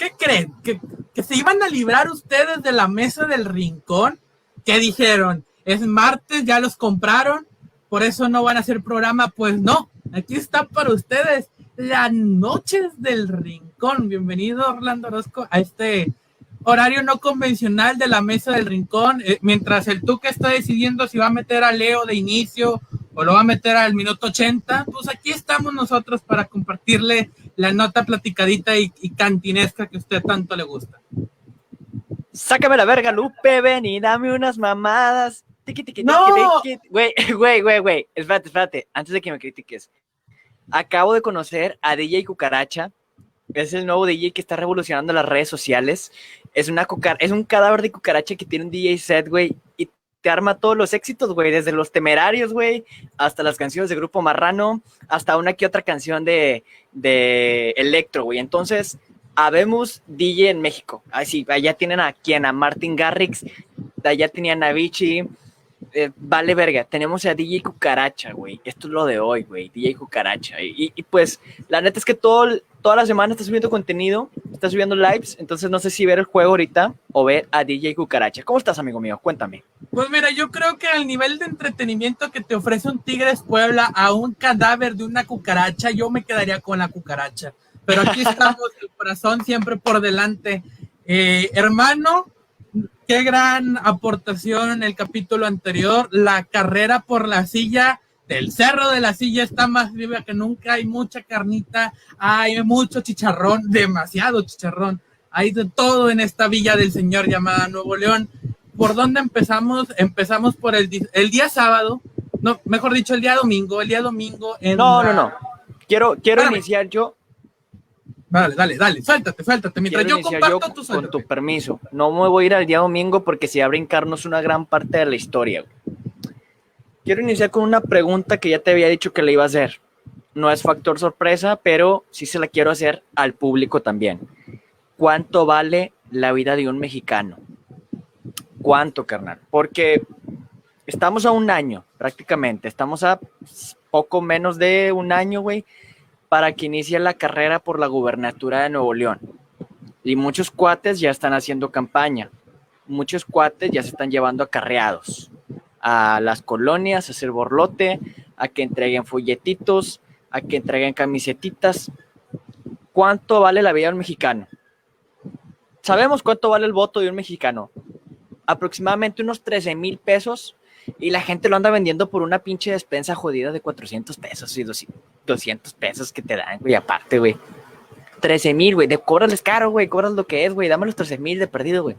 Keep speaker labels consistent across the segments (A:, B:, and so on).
A: ¿qué creen? ¿Que, ¿Que se iban a librar ustedes de la mesa del rincón? ¿Qué dijeron? Es martes, ya los compraron, por eso no van a hacer programa. Pues no, aquí está para ustedes las noches del rincón. Bienvenido, Orlando Orozco, a este horario no convencional de la mesa del rincón. Eh, mientras el Tuque está decidiendo si va a meter a Leo de inicio o lo va a meter al minuto 80, pues aquí estamos nosotros para compartirle la nota platicadita y, y cantinesca que a usted tanto le gusta.
B: Sácame la verga, Lupe, ven y dame unas mamadas. Tiki, tiki,
A: ¡No!
B: tiki, tiki. Güey, güey, güey, güey. Espérate, espérate. Antes de que me critiques. Acabo de conocer a DJ Cucaracha. Es el nuevo DJ que está revolucionando las redes sociales. Es, una cucar es un cadáver de cucaracha que tiene un DJ set, güey. Y te arma todos los éxitos, güey. Desde los temerarios, güey. Hasta las canciones de Grupo Marrano. Hasta una que otra canción de, de Electro, güey. Entonces, habemos DJ en México. Así, allá tienen a quien, a Martin Garrix. Allá tenían a Vichy. Eh, vale verga, tenemos a DJ Cucaracha, güey. Esto es lo de hoy, güey. DJ Cucaracha. Y, y, pues, la neta es que todo, toda la semana está subiendo contenido, está subiendo lives. Entonces, no sé si ver el juego ahorita o ver a DJ Cucaracha. ¿Cómo estás, amigo mío? Cuéntame.
A: Pues mira, yo creo que al nivel de entretenimiento que te ofrece un Tigres Puebla a un cadáver de una cucaracha, yo me quedaría con la cucaracha. Pero aquí estamos, el corazón siempre por delante. Eh, hermano, qué gran aportación en el capítulo anterior. La carrera por la silla del Cerro de la Silla está más viva que nunca. Hay mucha carnita, hay mucho chicharrón, demasiado chicharrón. Hay de todo en esta villa del Señor llamada Nuevo León. ¿Por dónde empezamos? Empezamos por el, día sábado, no, mejor dicho, el día domingo. El día domingo en
B: No,
A: la-
B: no, no. Quiero, quiero iniciar yo.
A: Dale, dale, dale, suéltate, suéltate. Mientras
B: Quiero
A: yo comparto,
B: yo con tu permiso. No me voy a ir al día domingo porque se va a brincarnos una gran parte de la historia. Quiero iniciar con una pregunta que ya te había dicho que le iba a hacer. No es factor sorpresa, pero sí se la quiero hacer al público también. ¿Cuánto vale la vida de un mexicano? ¿Cuánto, carnal? Porque estamos a un año, prácticamente. Estamos a poco menos de un año, güey, para que inicie la carrera por la gubernatura de Nuevo León. Y muchos cuates ya están haciendo campaña. Muchos cuates ya se están llevando acarreados a las colonias, a hacer borlote, a que entreguen folletitos, a que entreguen camisetitas. ¿Cuánto vale la vida de un mexicano? Sabemos cuánto vale el voto de un mexicano. Aproximadamente unos 13 mil pesos y la gente lo anda vendiendo por una pinche despensa jodida de 400 pesos y 200 pesos que te dan, güey, aparte, güey. 13 mil, güey, de cóbrales caro, güey, cobras lo que es, güey, dame los 13 mil de perdido, güey.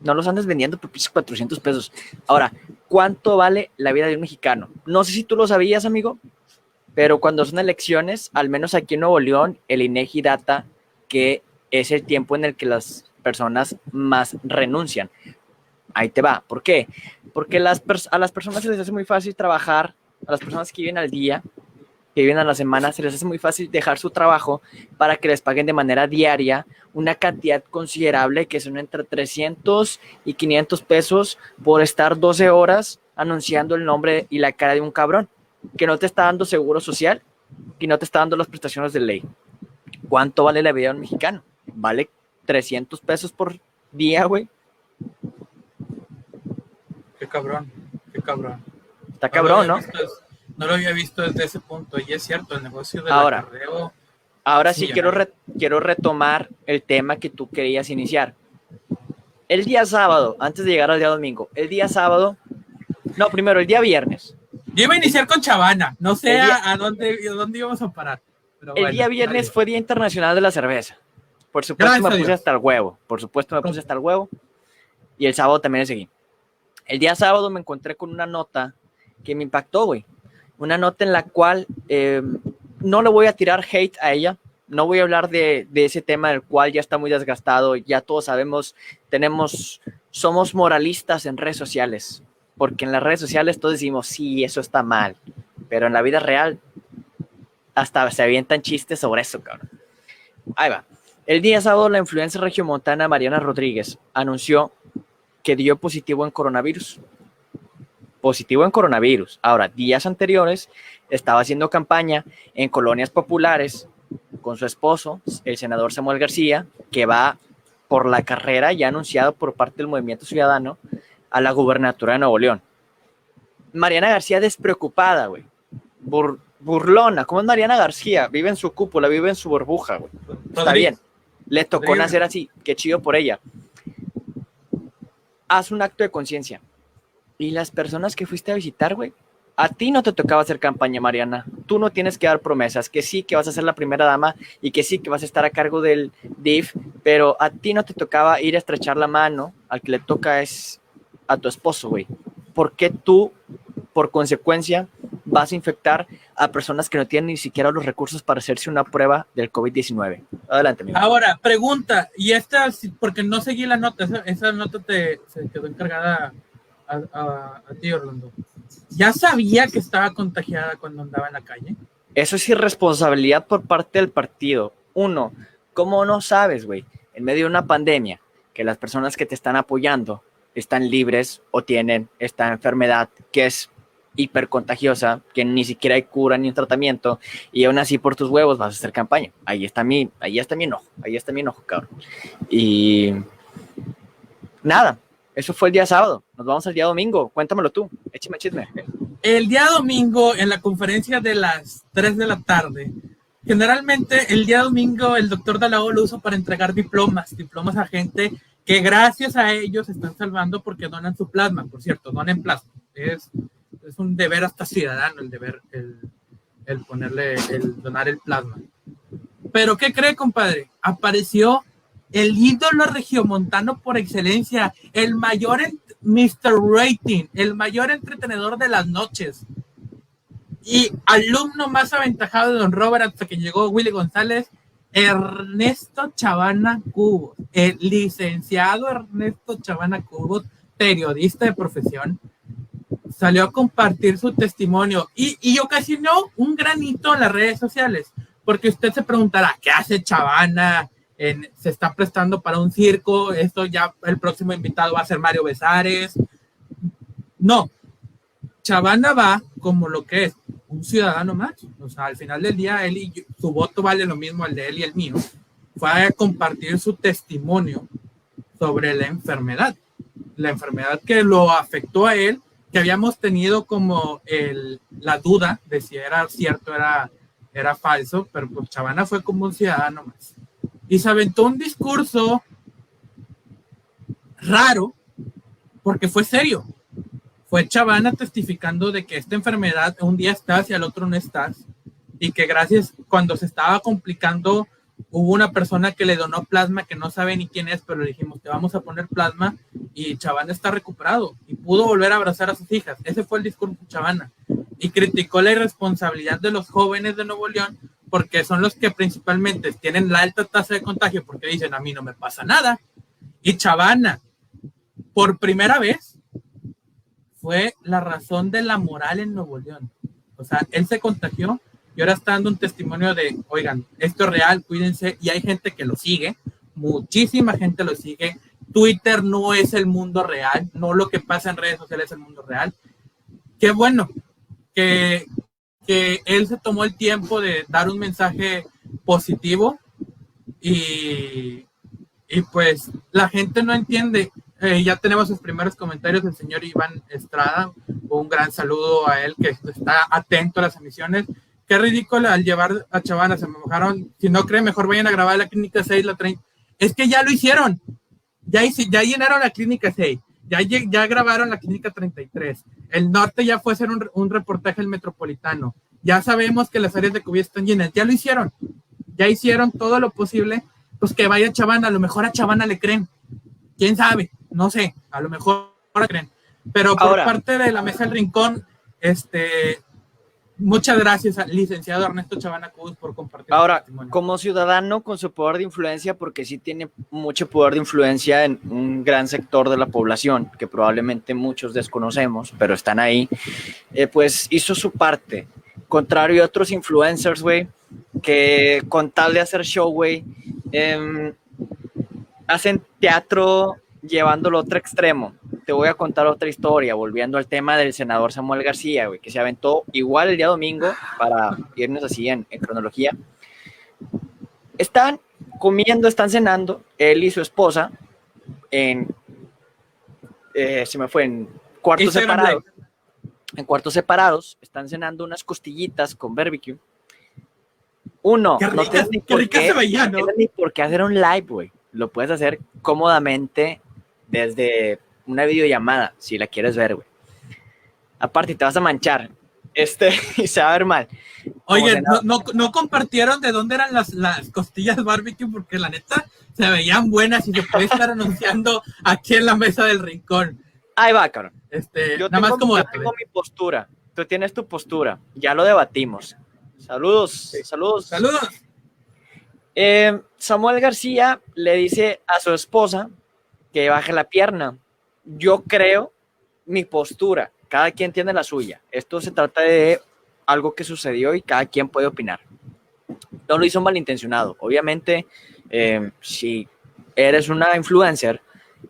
B: No los andes vendiendo por pinches 400 pesos. Ahora, ¿cuánto vale la vida de un mexicano? No sé si tú lo sabías, amigo, pero cuando son elecciones, al menos aquí en Nuevo León, el INEGI data que es el tiempo en el que las personas más renuncian. Ahí te va. ¿Por qué? Porque las a las personas se les hace muy fácil trabajar, a las personas que viven al día, que viven a la semana, se les hace muy fácil dejar su trabajo para que les paguen de manera diaria una cantidad considerable que son entre 300 y 500 pesos por estar 12 horas anunciando el nombre y la cara de un cabrón que no te está dando seguro social y no te está dando las prestaciones de ley. ¿Cuánto vale la vida de un mexicano? Vale 300 pesos por día, güey.
A: Qué cabrón, qué cabrón.
B: Está cabrón,
A: lo
B: ¿no?
A: des- no lo había visto desde ese punto y es cierto, el negocio del
B: Ahora.
A: acarreo,
B: Ahora
A: Sí,
B: quiero, re- quiero retomar el tema que tú querías iniciar. El día sábado, antes de llegar al día domingo, el día sábado, no, primero el día viernes.
A: Yo iba a iniciar con Chavana, no sé
B: día-
A: a, dónde, a dónde íbamos a parar. pero
B: El
A: bueno,
B: día viernes fue Día Internacional de la Cerveza. Por supuesto
A: Gracias
B: me puse hasta el huevo. Por supuesto me puse hasta el huevo. Y el sábado también le seguí. El día sábado me encontré con una nota que me impactó, güey. Una nota en la cual eh, no le voy a tirar hate a ella. No voy a hablar de, de ese tema del cual ya está muy desgastado. Ya todos sabemos, tenemos, somos moralistas en redes sociales. Porque en las redes sociales todos decimos, sí, eso está mal. Pero en la vida real hasta se avientan chistes sobre eso, cabrón. Ahí va. El día sábado, la influencer regiomontana Mariana Rodríguez anunció que dio positivo en coronavirus. Positivo en coronavirus. Ahora, días anteriores estaba haciendo campaña en colonias populares con su esposo, el senador Samuel García, que va por la carrera ya anunciado por parte del Movimiento Ciudadano a la gubernatura de Nuevo León. Mariana García despreocupada, güey. burlona. ¿Cómo es Mariana García? Vive en su cúpula, vive en su burbuja, güey. Está bien. Le tocó nacer así. Qué chido por ella. Haz un acto de conciencia. Y las personas que fuiste a visitar, güey, a ti no te tocaba hacer campaña, Mariana. Tú no tienes que dar promesas, que sí, que vas a ser la primera dama y que sí, que vas a estar a cargo del DIF, pero a ti no te tocaba ir a estrechar la mano, al que le toca es a tu esposo, güey. ¿Por qué tú, por consecuencia, vas a infectar a personas que no tienen ni siquiera los recursos para hacerse una prueba del COVID-19? Adelante, amigo.
A: Ahora, pregunta, y esta, porque no seguí la nota, esa, nota te se quedó encargada a, a ti, Orlando ya sabía que estaba contagiada cuando andaba en la calle.
B: Eso es irresponsabilidad por parte del partido. Uno, ¿cómo no sabes, güey? En medio de una pandemia, que las personas que te están apoyando están libres o tienen esta enfermedad que es hipercontagiosa, que ni siquiera hay cura ni un tratamiento, y aún así por tus huevos vas a hacer campaña. Ahí está mi, ahí está mi enojo, ahí está mi enojo, cabrón. Y nada, eso fue el día sábado. Nos vamos al día domingo. Cuéntamelo tú. Échame chisme.
A: El día domingo, en la conferencia de las 3 de la tarde, generalmente el día domingo el doctor Dalao lo usa para entregar diplomas, diplomas a gente que gracias a ellos están salvando porque donan su plasma. Por cierto, donen plasma. Es, es un deber hasta ciudadano el deber, el, el ponerle, el donar el plasma. Pero ¿qué cree, compadre? Apareció el ídolo regiomontano por excelencia, el mayor Mr. Rating, el mayor entretenedor de las noches y alumno más aventajado de Don Robert hasta que llegó Willy González, Ernesto Chavana Cubos, el licenciado Ernesto Chavana Cubos, periodista de profesión, salió a compartir su testimonio y, y ocasionó un granito en las redes sociales, porque usted se preguntará, ¿qué hace Chavana? se está prestando para un circo, esto ya el próximo invitado va a ser Mario Besares. No, Chavana va como lo que es un ciudadano más. O sea, al final del día, él y su voto vale lo mismo al de él y el mío. Fue a compartir su testimonio sobre la enfermedad. La enfermedad que lo afectó a él, que habíamos tenido como el, la duda de si era cierto, era, era falso, pero pues Chavana fue como un ciudadano más y se aventó un discurso raro porque fue serio. Fue Chavana testificando de que esta enfermedad un día estás y al otro no estás y que gracias cuando se estaba complicando hubo una persona que le donó plasma que no sabe ni quién es, pero le dijimos, te vamos a poner plasma y Chavana está recuperado y pudo volver a abrazar a sus hijas. Ese fue el discurso de Chavana. Y criticó la irresponsabilidad de los jóvenes de Nuevo León porque son los que principalmente tienen la alta tasa de contagio porque dicen a mí no me pasa nada. Y Chavana, por primera vez, fue la razón de la moral en Nuevo León. O sea, él se contagió y ahora está dando un testimonio de, oigan, esto es real, cuídense, y hay gente que lo sigue, muchísima gente lo sigue. Twitter no es el mundo real, no lo que pasa en redes sociales es el mundo real. Qué bueno que, que él se tomó el tiempo de dar un mensaje positivo y, y pues la gente no entiende. Eh, ya tenemos sus primeros comentarios del señor Iván Estrada. Un gran saludo a él que está atento a las emisiones. Qué ridículo al llevar a Chavana, se me mojaron. Si no creen, mejor vayan a grabar la clínica 6, la 30. Es que ya lo hicieron. Ya, ya llenaron la clínica 6. Ya, ya grabaron la clínica 33. El norte ya fue a hacer un, un reportaje el metropolitano. Ya sabemos que las áreas de COVID están llenas. Ya lo hicieron. Ya hicieron todo lo posible. Pues que vaya Chavana. A lo mejor a Chavana le creen. ¿Quién sabe? No sé. A lo mejor le creen. Pero por parte de la mesa del rincón, este, Muchas gracias al licenciado Ernesto Chavana Cruz por compartir.
B: Ahora, como ciudadano con su poder de influencia, porque sí tiene mucho poder de influencia en un gran sector de la población, que probablemente muchos desconocemos, pero están ahí, eh, pues hizo su parte. Contrario a otros influencers, güey, que con tal de hacer show, güey, em, hacen teatro llevándolo a otro extremo te voy a contar otra historia, volviendo al tema del senador Samuel García, güey, que se aventó igual el día domingo, para irnos así en, cronología. Están comiendo, están cenando, él y su esposa, en, eh, se me fue, en cuartos separados. En cuartos separados, están cenando unas costillitas con barbecue. Uno, no tienes ni por qué, ni por qué hacer un live, güey. Lo puedes hacer cómodamente desde una videollamada, si la quieres ver, güey. Aparte, te vas a manchar. Este, y se va a ver mal.
A: Oye, no, no, compartieron de dónde eran las, las costillas barbecue, porque la neta se veían buenas y se puede estar anunciando aquí en la mesa del rincón.
B: Ahí va, cabrón.
A: Este,
B: yo nada más como. tengo mi postura. Tú tienes tu postura. Ya lo debatimos. Saludos, saludos.
A: Saludos.
B: Eh, Samuel García le dice a su esposa que baje la pierna. Yo creo mi postura. Cada quien tiene la suya. Esto se trata de algo que sucedió y cada quien puede opinar. No lo hizo malintencionado. Obviamente, eh, si eres una influencer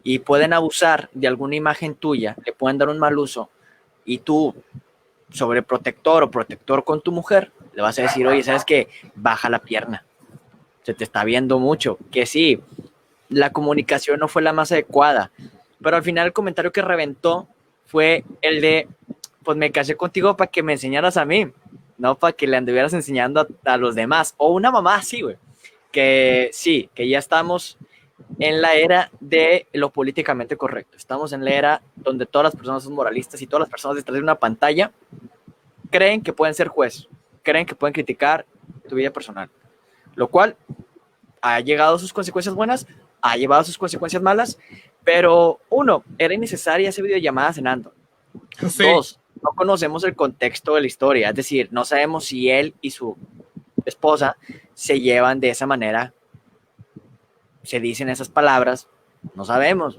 B: y pueden abusar de alguna imagen tuya, le pueden dar un mal uso y tú, sobreprotector o protector con tu mujer, le vas a decir, oye, ¿sabes qué? Baja la pierna. Se te está viendo mucho. Que sí, la comunicación no fue la más adecuada. Pero al final el comentario que reventó fue el de, pues me casé contigo para que me enseñaras a mí, no para que le anduvieras enseñando a, los demás. O una mamá así, güey. Que sí, que ya estamos en la era de lo políticamente correcto. Estamos en la era donde todas las personas son moralistas y todas las personas detrás de una pantalla creen que pueden ser juez, creen que pueden criticar tu vida personal. Lo cual ha llegado a sus consecuencias buenas, ha llevado sus consecuencias malas, pero uno, era innecesaria esa videollamada cenando. Dos, no conocemos el contexto de la historia, es decir, no sabemos si él y su esposa se llevan de esa manera, se dicen esas palabras, no sabemos,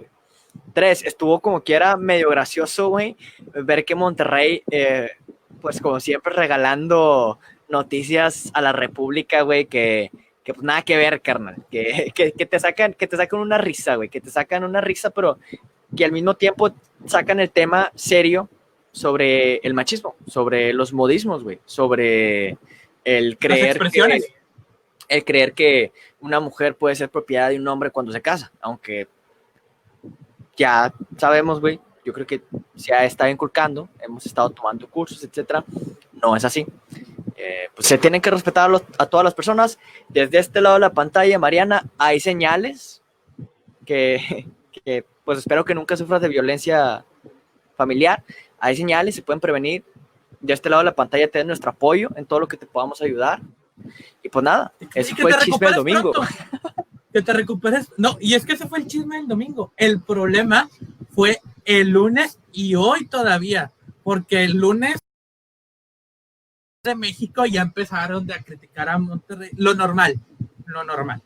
B: Tres, estuvo como que era medio gracioso, güey, ver que Monterrey, eh, pues como siempre regalando noticias a la República, güey, que, que pues nada que ver, carnal, que, que, que, te sacan, que te sacan una risa, güey, que te sacan una risa, pero que al mismo tiempo sacan el tema serio sobre el machismo, sobre los modismos, güey, sobre el creer que, el creer que una mujer puede ser propiedad de un hombre cuando se casa, aunque ya sabemos, güey, yo creo que se ha estado inculcando, hemos estado tomando cursos, etcétera, no es así. Eh, pues se tienen que respetar a, todas las personas. Desde este lado de la pantalla, Mariana, hay señales que, pues espero que nunca sufras de violencia familiar. Hay señales, se pueden prevenir. De este lado de la pantalla tienes nuestro apoyo en todo lo que te podamos ayudar. Y pues nada, ese fue el chisme del domingo.
A: Que te recuperes. No, y es que ese fue el chisme del domingo. El problema fue el lunes y hoy todavía, porque el lunes de México ya empezaron a criticar a Monterrey, lo normal, lo normal.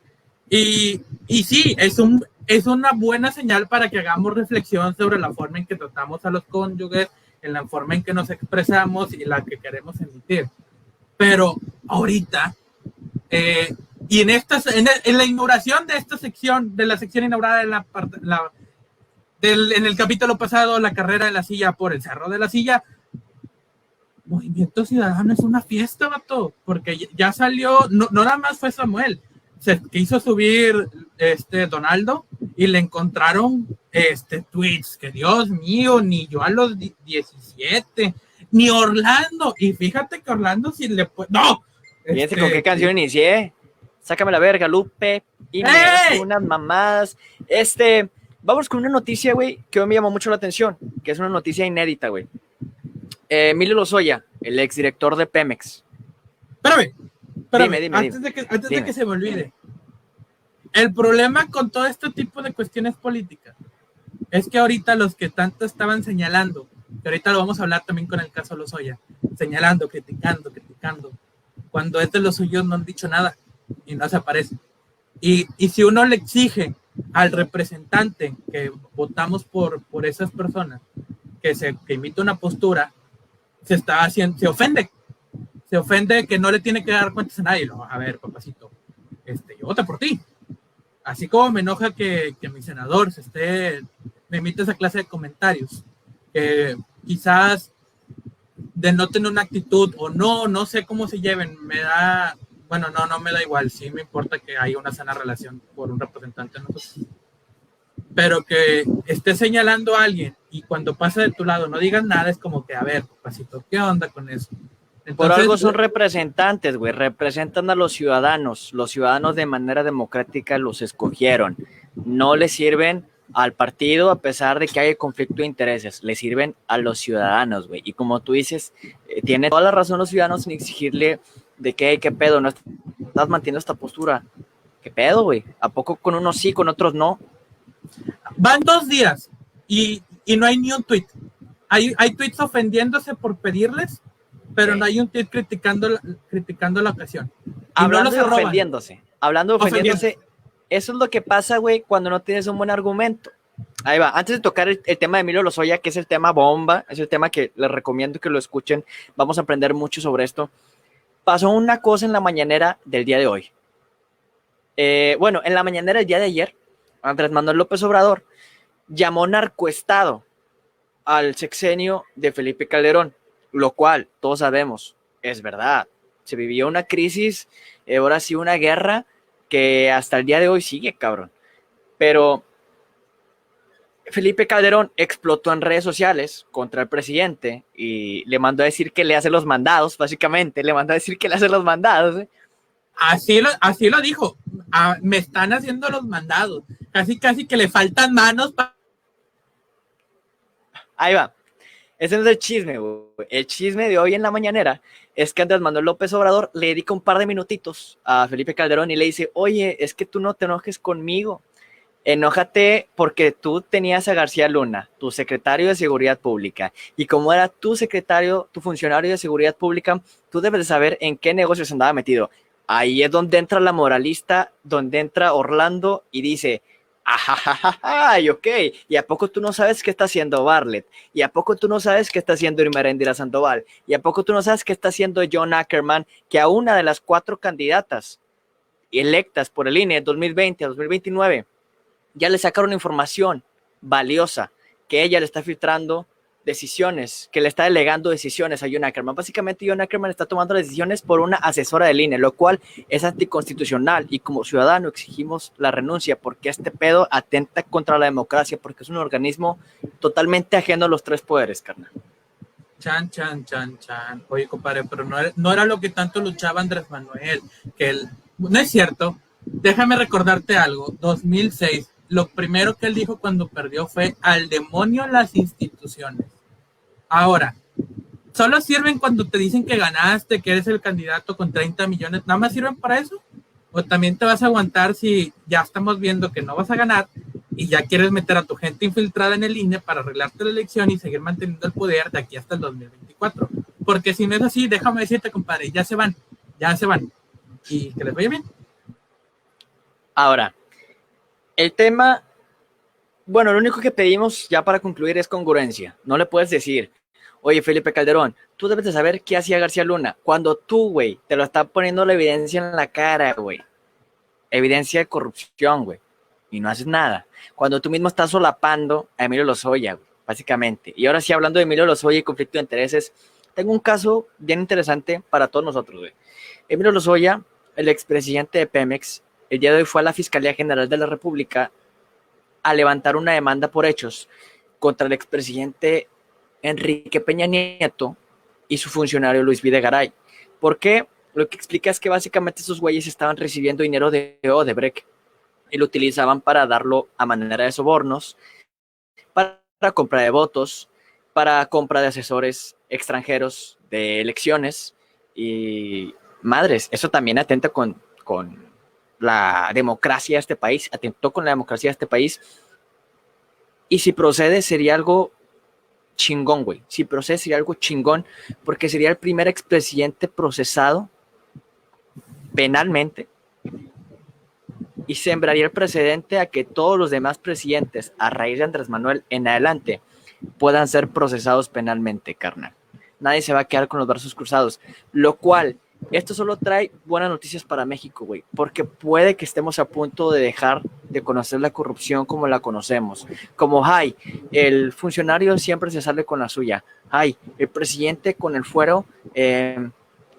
A: Y, y sí, es, un, es una buena señal para que hagamos reflexión sobre la forma en que tratamos a los cónyuges, en la forma en que nos expresamos y la que queremos emitir. Pero ahorita, eh, y en, esta, en, la inauguración de esta sección, de la sección inaugurada en, la, en el capítulo pasado, la carrera de la silla por el cerro de la silla, Movimiento Ciudadano es una fiesta, vato, porque ya salió, no, nada más fue Samuel, se quiso subir este Donaldo y le encontraron este tweets que Dios mío, ni yo a los 17, ni Orlando, y fíjate que Orlando si le puede, no.
B: Fíjate con qué este, canción inicié. Sácame la verga, Lupe. Y unas mamadas. Este, vamos con una noticia, güey, que hoy me llamó mucho la atención, que es una noticia inédita, güey. Eh, Emilio Lozoya, el exdirector de Pemex.
A: Espérame, espérame, antes, de que, antes de que se me olvide. El problema con todo este tipo de cuestiones políticas es que ahorita los que tanto estaban señalando, que ahorita lo vamos a hablar también con el caso Lozoya, señalando, criticando, criticando, cuando es de los suyos no han dicho nada y no se aparece. Y, y si uno le exige al representante que votamos por, por esas personas que se que imita una postura se está haciendo, se ofende, se ofende que no le tiene que dar cuentas a nadie. a ver, papacito, este, yo voto por ti. Así como me enoja que, que mi senador se esté, me emite esa clase de comentarios, que quizás denoten una actitud o no, no sé cómo se lleven, me da, Bueno, no, no me da igual, sí me importa que haya una sana relación por un representante nosotros. Pero que esté señalando a alguien y cuando pasa de tu lado no digas nada, es como que, a ver, pasito, ¿qué onda con eso?
B: Por algo son representantes, güey, representan a los ciudadanos. Los ciudadanos de manera democrática los escogieron. No les sirven al partido a pesar de que haya conflicto de intereses, le sirven a los ciudadanos, güey. Y como tú dices, eh, tiene toda la razón los ciudadanos en exigirle de que, qué pedo, no estás manteniendo esta postura. ¿Qué pedo, güey? ¿A poco con unos sí, con otros no?
A: Van dos días y, y no hay ni un tweet. Hay, hay tweets ofendiéndose por pedirles pero no hay un tweet criticando la, criticando la ocasión.
B: hablando de ofendiéndose, hablando de ofendiéndose, eso es lo que pasa, güey, cuando no tienes un buen argumento. Ahí va, antes de tocar el, tema de Emilio Lozoya, que es el tema bomba, es el tema que les recomiendo que lo escuchen, vamos a aprender mucho sobre esto. Pasó una cosa en la mañanera del día de hoy. Eh, bueno, en la mañanera del día de ayer, Andrés Manuel López Obrador llamó narcoestado al sexenio de Felipe Calderón lo cual todos sabemos es verdad. Se vivió una crisis, eh, ahora sí una guerra que hasta el día de hoy sigue, cabrón. Pero Felipe Calderón explotó en redes sociales contra el presidente y le mandó a decir que le hace los mandados, básicamente, le mandó a decir que le hace los mandados. ¿eh?
A: Así, lo, así lo dijo, ah, me están haciendo los mandados, casi casi que le faltan manos.
B: Ahí va. Ese no es el chisme, El chisme de hoy en la mañanera es que Andrés Manuel López Obrador le dedica un par de minutitos a Felipe Calderón y le dice, oye, es que tú no te enojes conmigo. Enójate porque tú tenías a García Luna, tu secretario de Seguridad Pública. Y como era tu secretario, tu funcionario de Seguridad Pública, tú debes de saber en qué negocios andaba metido. Ahí es donde entra la moralista, donde entra Orlando y dice, Ay, ok. ¿Y a poco tú no sabes qué está haciendo Bartlett? ¿Y a poco tú no sabes qué está haciendo Irmerendira Sandoval? ¿Y a poco tú no sabes qué está haciendo John Ackerman? Que a una de las cuatro candidatas electas por el INE 2020 a 2029 ya le sacaron información valiosa que ella le está filtrando decisiones, que le está delegando decisiones a John Ackerman. Básicamente, John Ackerman está tomando decisiones por una asesora del INE, lo cual es anticonstitucional y como ciudadano exigimos la renuncia porque este pedo atenta contra la democracia, porque es un organismo totalmente ajeno a los tres poderes, carnal.
A: Chan, chan, chan, chan. Oye, compadre, pero no era, no era lo que tanto luchaba Andrés Manuel, que él, no es cierto. Déjame recordarte algo. 2006, lo primero que él dijo cuando perdió fue al demonio las instituciones. Ahora, solo sirven cuando te dicen que ganaste, que eres el candidato con 30 millones, ¿nada más sirven para eso? ¿O también te vas a aguantar si ya estamos viendo que no vas a ganar y ya quieres meter a tu gente infiltrada en el INE para arreglarte la elección y seguir manteniendo el poder de aquí hasta el 2024? Porque si no es así, déjame decirte, compadre, ya se van, ya se van. Y que les vaya bien.
B: Ahora, el tema, bueno, lo único que pedimos ya para concluir es congruencia. No le puedes decir, oye Felipe Calderón, tú debes de saber qué hacía García Luna. Cuando tú, güey, te lo está poniendo la evidencia en la cara, güey. Evidencia de corrupción, güey. Y no haces nada. Cuando tú mismo estás solapando a Emilio Lozoya, güey, básicamente. Y ahora sí, hablando de Emilio Lozoya y conflicto de intereses, tengo un caso bien interesante para todos nosotros, güey. Emilio Lozoya, el expresidente de Pemex, el día de hoy fue a la Fiscalía General de la República a levantar una demanda por hechos contra el expresidente Enrique Peña Nieto y su funcionario Luis Videgaray. ¿Por qué? Lo que explica es que básicamente esos güeyes estaban recibiendo dinero de Odebrecht y lo utilizaban para darlo a manera de sobornos, para compra de votos, para compra de asesores extranjeros de elecciones y madres, eso también atenta con, con la democracia de este país, atentó con la democracia de este país. Y si procede, sería algo chingón, güey. Si procede, sería algo chingón, porque sería el primer expresidente procesado penalmente y sembraría el precedente a que todos los demás presidentes, a raíz de Andrés Manuel en adelante, puedan ser procesados penalmente, carnal. Nadie se va a quedar con los brazos cruzados, lo cual esto solo trae buenas noticias para México, güey, porque puede que estemos a punto de dejar de conocer la corrupción como la conocemos. Como, ay, el funcionario siempre se sale con la suya. Ay, el presidente con el fuero eh,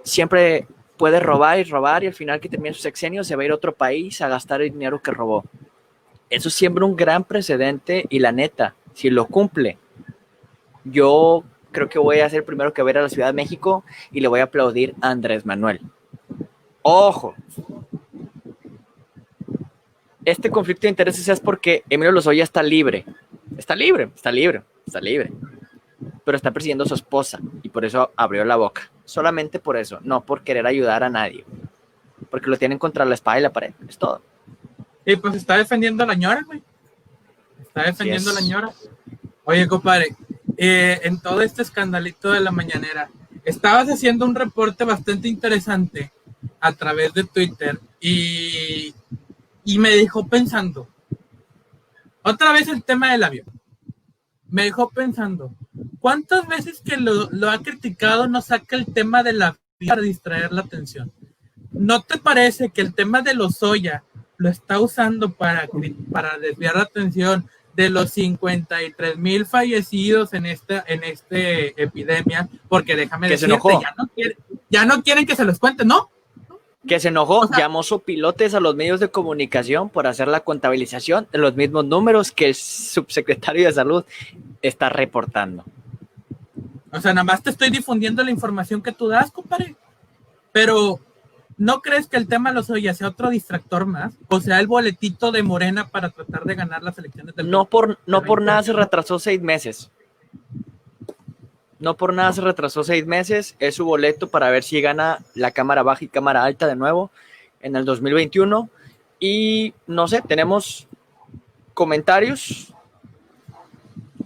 B: siempre puede robar y robar y al final que termine su sexenio se va a ir a otro país a gastar el dinero que robó. Eso siembra un gran precedente y la neta, si lo cumple, yo creo que voy a ser primero que va a la Ciudad de México y le voy a aplaudir a Andrés Manuel. Ojo, este conflicto de intereses es porque Emilio Lozoya está libre. Está libre, está libre, está libre. Pero está persiguiendo a su esposa y por eso abrió la boca. Solamente por eso, no por querer ayudar a nadie. Porque lo tienen contra la espada y la pared, es todo.
A: Y pues está defendiendo a la ñora, güey. Está defendiendo a la ñora. Oye, compadre, eh, en todo este escandalito de la mañanera, estabas haciendo un reporte bastante interesante a través de Twitter y y me dejó pensando. Otra vez el tema del avión. Me dejó pensando. ¿Cuántas veces que lo, ha criticado no saca el tema de la para distraer la atención? ¿No te parece que el tema de los soya lo está usando para, para desviar la atención de los 53 mil fallecidos en esta en este epidemia? Porque déjame decirte, ya no, ya no quieren que se los cuente, ¿no?
B: que se enojó, llamó su pilotes a los medios de comunicación por hacer la contabilización de los mismos números que el subsecretario de salud está reportando.
A: O sea, nada más te estoy difundiendo la información que tú das, compadre. Pero, ¿no crees que el tema de los ya sea otro distractor más? O sea, el boletito de Morena para tratar de ganar las elecciones del
B: No por, no por nada se retrasó seis meses. No por nada se retrasó seis meses. Es su boleto para ver si gana la cámara baja y cámara alta de nuevo en el 2021. Y no sé, tenemos comentarios.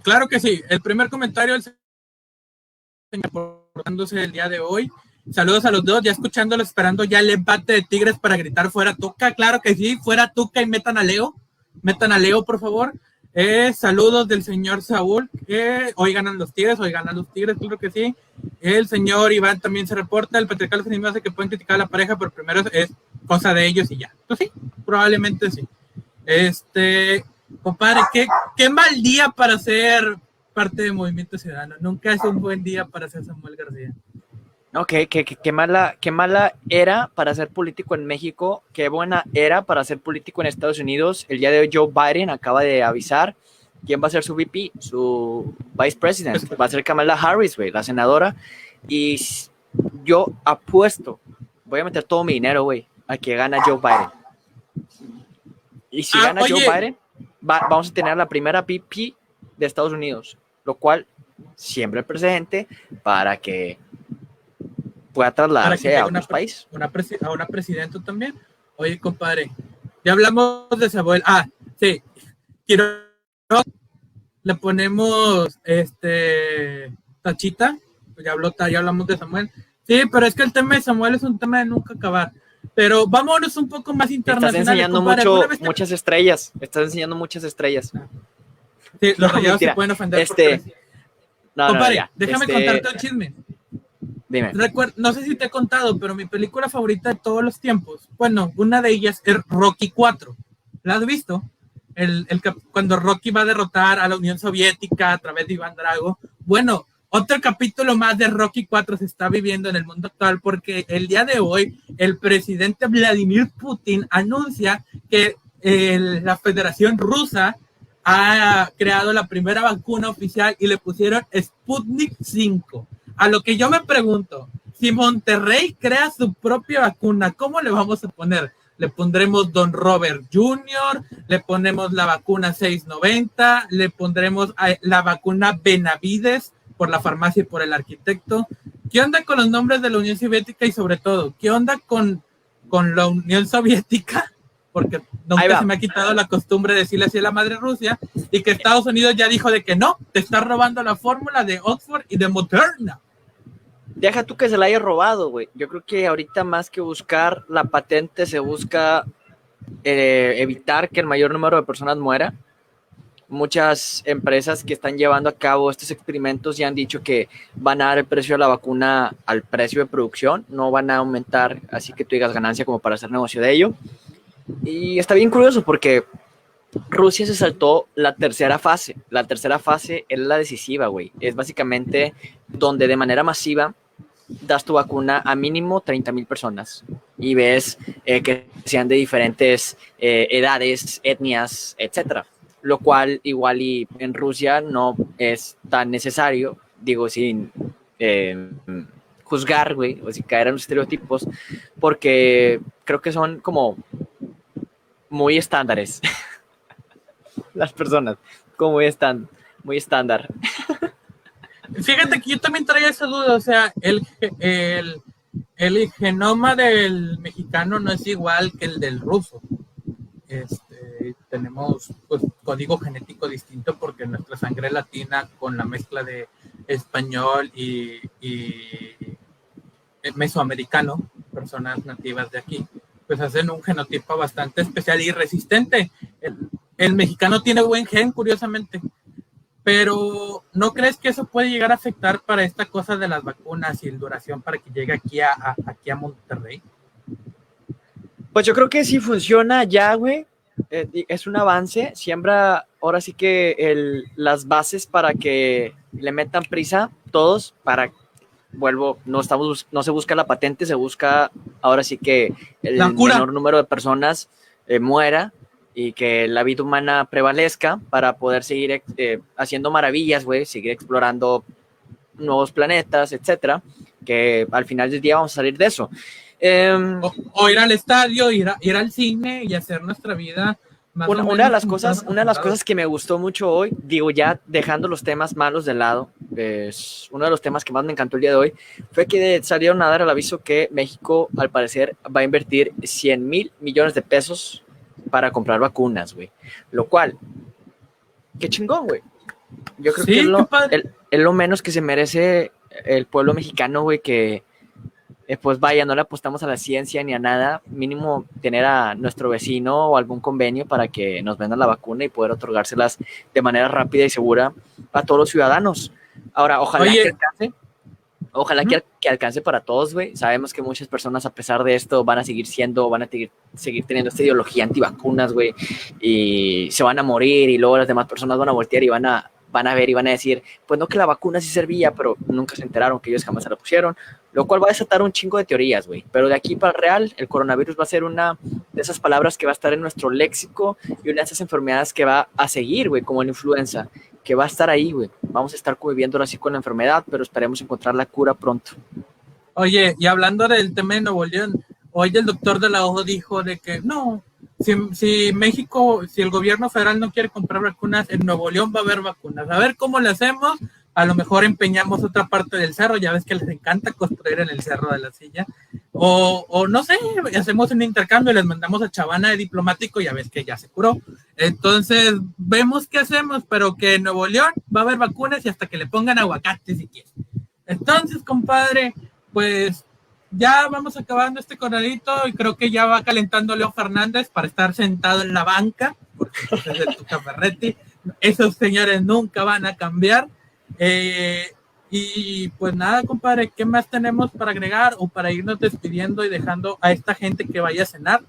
A: Claro que sí. El primer comentario el portándose el día de hoy. Saludos a los dos, ya escuchándolo, esperando ya el empate de Tigres para gritar fuera Tuca. Claro que sí, fuera Tuca y metan a Leo. Metan a Leo, por favor. Eh, saludos del señor Saúl. Eh, hoy ganan los Tigres, hoy ganan los Tigres, claro que sí. El señor Iván también se reporta. El patriarcal se hace que pueden criticar a la pareja, pero primero es cosa de ellos y ya. Pues sí, probablemente sí. Este, compadre, ¿qué, qué mal día para ser parte de Movimiento Ciudadano. Nunca es un buen día para ser Samuel García.
B: Ok, qué, qué, mala, qué mala era para ser político en México, qué buena era para ser político en Estados Unidos. El día de hoy Joe Biden acaba de avisar quién va a ser su VP, su vice president. Va a ser Kamala Harris, güey, la senadora. Y yo apuesto, voy a meter todo mi dinero, güey, a que gana Joe Biden. Y si ah, gana Joe Biden, vamos a tener la primera VP de Estados Unidos, lo cual siempre el precedente para que pueda trasladarse a otros países.
A: Una a una presidenta también. Oye, compadre, ya hablamos de Samuel. Ah, sí. Quiero le ponemos este tachita. Ya, habló, ya hablamos de Samuel. Sí, pero es que el tema de Samuel es un tema de nunca acabar. Pero vámonos un poco más internacional.
B: Estás enseñando mucho, muchas estrellas. Estás enseñando muchas estrellas.
A: Sí, los no, se pueden ofender.
B: Este,
A: no, compadre, déjame este, contarte un chisme.
B: Dime.
A: no sé si te he contado, pero mi película favorita de todos los tiempos, bueno, una de ellas es Rocky 4. ¿La has visto? El, el, cuando Rocky va a derrotar a la Unión Soviética a través de Iván Drago. Bueno, otro capítulo más de Rocky 4 se está viviendo en el mundo actual porque el día de hoy el presidente Vladimir Putin anuncia que la Federación Rusa ha creado la primera vacuna oficial y le pusieron Sputnik 5. A lo que yo me pregunto, si Monterrey crea su propia vacuna, ¿cómo le vamos a poner? Le pondremos Don Robert Jr., le ponemos la vacuna 690, le pondremos eh, la vacuna Benavides por la farmacia y por el arquitecto. ¿Qué onda con los nombres de la Unión Soviética y sobre todo, qué onda con, con la Unión Soviética? Porque nunca se me ha quitado la costumbre de decirle así a la madre Rusia y que Estados Unidos ya dijo de que no, te está robando la fórmula de Oxford y de Moderna.
B: Deja tú que se la haya robado, güey. Yo creo que ahorita más que buscar la patente, se busca eh, evitar que el mayor número de personas muera. Muchas empresas que están llevando a cabo estos experimentos ya han dicho que van a dar el precio de la vacuna al precio de producción, no van a aumentar, así que tú digas ganancia como para hacer negocio de ello. Y está bien curioso porque Rusia se saltó la tercera fase. La tercera fase es la decisiva, güey. Es básicamente donde de manera masiva das tu vacuna a mínimo 30 mil personas y ves eh, que sean de diferentes eh, edades, etnias, etcétera. Lo cual igual y en Rusia no es tan necesario, digo, sin eh, juzgar, güey, o si caer en los estereotipos, porque creo que son como muy estándares. Las personas, como están, muy estándar.
A: Fíjate que yo también traía esa duda, o sea, el, el, el genoma del mexicano no es igual que el del ruso. Este, tenemos pues, código genético distinto porque nuestra sangre latina con la mezcla de español y mesoamericano, personas nativas de aquí, pues hacen un genotipo bastante especial y resistente. El, mexicano tiene buen gen, curiosamente, pero ¿no crees que eso puede llegar a afectar para esta cosa de las vacunas y el duración para que llegue aquí a, a aquí a Monterrey?
B: Pues yo creo que si funciona ya, güey, eh, es un avance. Siembra ahora sí que el, las bases para que le metan prisa todos para vuelvo, no estamos, no se busca la patente, se busca ahora sí que el menor número de personas eh, muera y que la vida humana prevalezca para poder seguir eh, haciendo maravillas, güey, seguir explorando nuevos planetas, etcétera, que al final del día vamos a salir de eso.
A: Eh, o, o, ir al estadio, ir, a, ir al cine y hacer nuestra vida
B: una, una, de las cosas, una de las cosas que me gustó mucho hoy, digo ya dejando los temas malos de lado, es uno de los temas que más me encantó el día de hoy, fue que salieron a dar el aviso que México al parecer va a invertir 100 mil millones de pesos para comprar vacunas, güey. Lo cual, qué chingón, güey. Yo creo sí, que es lo, el, es lo, menos que se merece el pueblo mexicano, güey, que eh, pues vaya, no le apostamos a la ciencia ni a nada, mínimo tener a nuestro vecino o algún convenio para que nos vendan la vacuna y poder otorgárselas de manera rápida y segura a todos los ciudadanos. Ahora, ojalá Oye. que alcance, ojalá que, que, alcance para todos, güey. Sabemos que muchas personas, a pesar de esto, van a seguir siendo, van a seguir, seguir teniendo esta ideología antivacunas, güey, y se van a morir y luego las demás personas van a voltear y van a, van a ver y van a decir, pues no que la vacuna sí servía, pero nunca se enteraron que ellos jamás se la pusieron, lo cual va a desatar un chingo de teorías, güey. Pero de aquí para el real, el coronavirus va a ser una de esas palabras que va a estar en nuestro léxico y una de esas enfermedades que va a seguir, güey, como la influenza, que va a estar ahí, güey. Vamos a estar conviviendo así con la enfermedad, pero esperemos encontrar la cura pronto.
A: Oye, y hablando del tema de Nuevo León, hoy el doctor de la OJO dijo de que no, si, si, México, si el gobierno federal no quiere comprar vacunas, en Nuevo León va a haber vacunas. A ver cómo le hacemos. A lo mejor empeñamos otra parte del cerro, ya ves que les encanta construir en el cerro de la silla. O, o no sé, hacemos un intercambio les mandamos a Chavana de diplomático, ya ves que ya se curó. Entonces, vemos qué hacemos, pero que en Nuevo León va a haber vacunas y hasta que le pongan aguacate si quieren. Entonces, compadre, pues ya vamos acabando este corralito y creo que ya va calentando Leo Fernández para estar sentado en la banca, porque es el Tuca Ferretti. Esos señores nunca van a cambiar. Eh, y pues nada, compadre, ¿qué más tenemos para agregar o para irnos despidiendo y dejando a esta gente que vaya a cenar?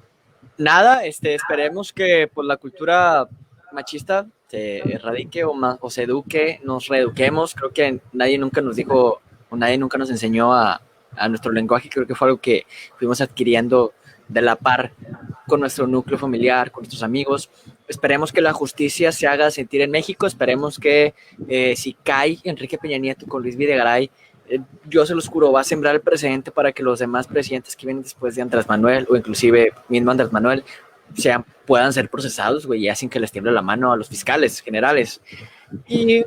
B: Nada, este, esperemos que pues, la cultura machista se erradique o, más, o se eduque, nos reeduquemos. Creo que nadie nunca nos dijo o nadie nunca nos enseñó a, a nuestro lenguaje, creo que fue algo que fuimos adquiriendo de la par con nuestro núcleo familiar, con nuestros amigos. Esperemos que la justicia se haga sentir en México, esperemos que eh, si cae Enrique Peña Nieto con Luis Videgaray, eh, yo se los juro, va a sembrar el precedente para que los demás presidentes que vienen después de Andrés Manuel o inclusive mismo Andrés Manuel sean, puedan ser procesados, güey, y hacen que les tiemble la mano a los fiscales generales. Y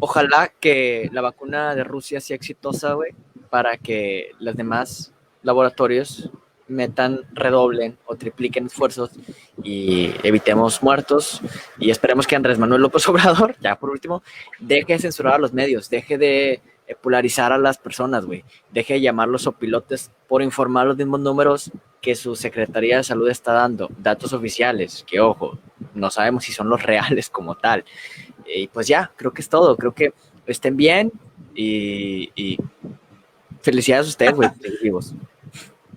B: ojalá que la vacuna de Rusia sea exitosa, güey, para que los demás laboratorios metan, redoblen o tripliquen esfuerzos y evitemos muertos. Y esperemos que Andrés Manuel López Obrador, ya por último, deje de censurar a los medios, deje de polarizar a las personas, güey. Deje de llamarlos o pilotes por informar los mismos números que su Secretaría de Salud está dando, datos oficiales, que ojo, no sabemos si son los reales como tal. Y pues ya, creo que es todo. Creo que estén bien y, y felicidades a ustedes, güey.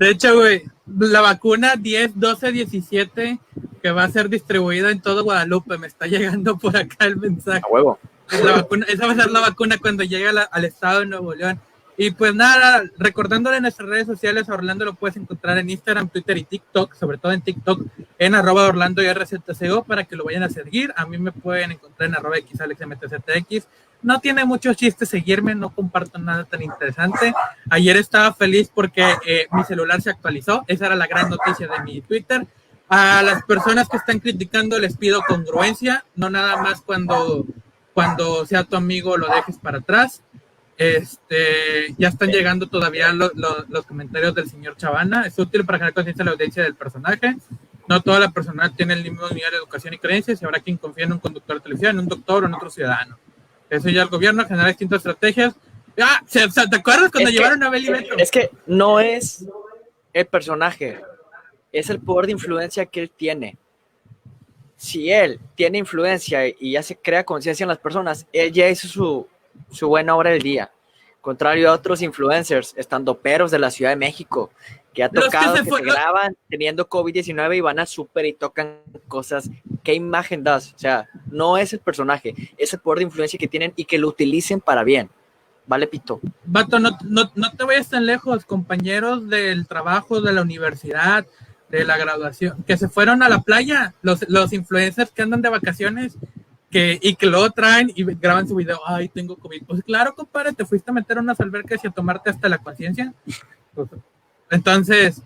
A: De hecho, güey, la vacuna 10, 12, 17 que va a ser distribuida en todo Guadalupe, me está llegando por acá el mensaje.
B: A huevo.
A: La vacuna, esa va a ser la vacuna cuando llegue la, al estado de Nuevo León. Y pues nada, recordándole en nuestras redes sociales, a Orlando lo puedes encontrar en Instagram, Twitter y TikTok, sobre todo en TikTok, en arroba Orlando y RZCO para que lo vayan a seguir. A mí me pueden encontrar en arroba XAlexMTZX. No tiene mucho chiste seguirme, no comparto nada tan interesante. Ayer estaba feliz porque eh, mi celular se actualizó, esa era la gran noticia de mi Twitter. A las personas que están criticando les pido congruencia, no nada más cuando, cuando sea tu amigo lo dejes para atrás. Este, ya están llegando todavía los comentarios del señor Chavana. Es útil para generar conciencia de la audiencia del personaje. No toda la persona tiene el mismo nivel de educación y creencias y habrá quien confía en un conductor de televisión, en un doctor o en otro ciudadano. Eso ya el gobierno genera distintas estrategias. Ah, ¿te acuerdas cuando llevaron a Beli Beto?
B: Es que no es el personaje, es el poder de influencia que él tiene. Si él tiene influencia y ya se crea conciencia en las personas, él ya hizo su, su buena hora del día. Contrario a otros influencers, estando peros de la Ciudad de México, que ha tocado que, se, graban teniendo COVID-19 y van a súper y tocan cosas. ¿Qué imagen das? O sea, no es el personaje, es el poder de influencia que tienen y que lo utilicen para bien. Vale, Pito.
A: Vato, no, no, no te vayas tan lejos, compañeros del trabajo, de la universidad, de la graduación, que se fueron a la playa, los, los influencers que andan de vacaciones que, y que luego traen y graban su video, ay, tengo COVID. Pues claro, compadre, te fuiste a meter a unas albercas y a tomarte hasta la conciencia. Entonces,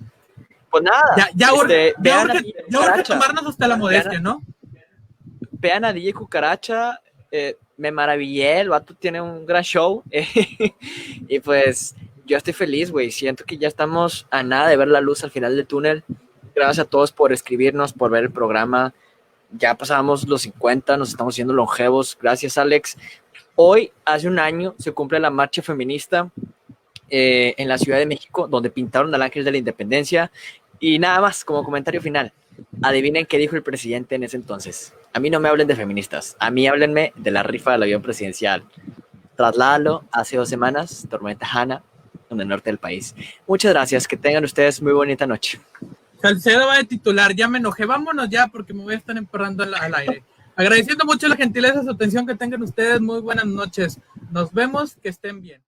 B: pues nada,
A: ya, ya, este, urge, tomarnos hasta la modestia, ¿no?
B: Vean a DJ Cucaracha, eh, me maravillé, el vato tiene un gran show y pues yo estoy feliz, güey, siento que ya estamos a nada de ver la luz al final del túnel. Gracias a todos por escribirnos, por ver el programa ya pasábamos los 50, nos estamos haciendo longevos. Gracias, Alex. Hoy, hace un año, se cumple la marcha feminista eh, en la Ciudad de México, donde pintaron al ángel de la independencia. Y nada más, como comentario final, adivinen qué dijo el presidente en ese entonces. A mí no me hablen de feministas, a mí háblenme de la rifa del avión presidencial. Trasládalo hace dos semanas, Tormenta Hanna, en el norte del país. Muchas gracias, que tengan ustedes muy bonita noche.
A: Salcedo va de titular, ya me enojé, vámonos ya porque me voy a estar emperrando al, aire. Agradeciendo mucho la gentileza, su atención, que tengan ustedes muy buenas noches. Nos vemos, que estén bien.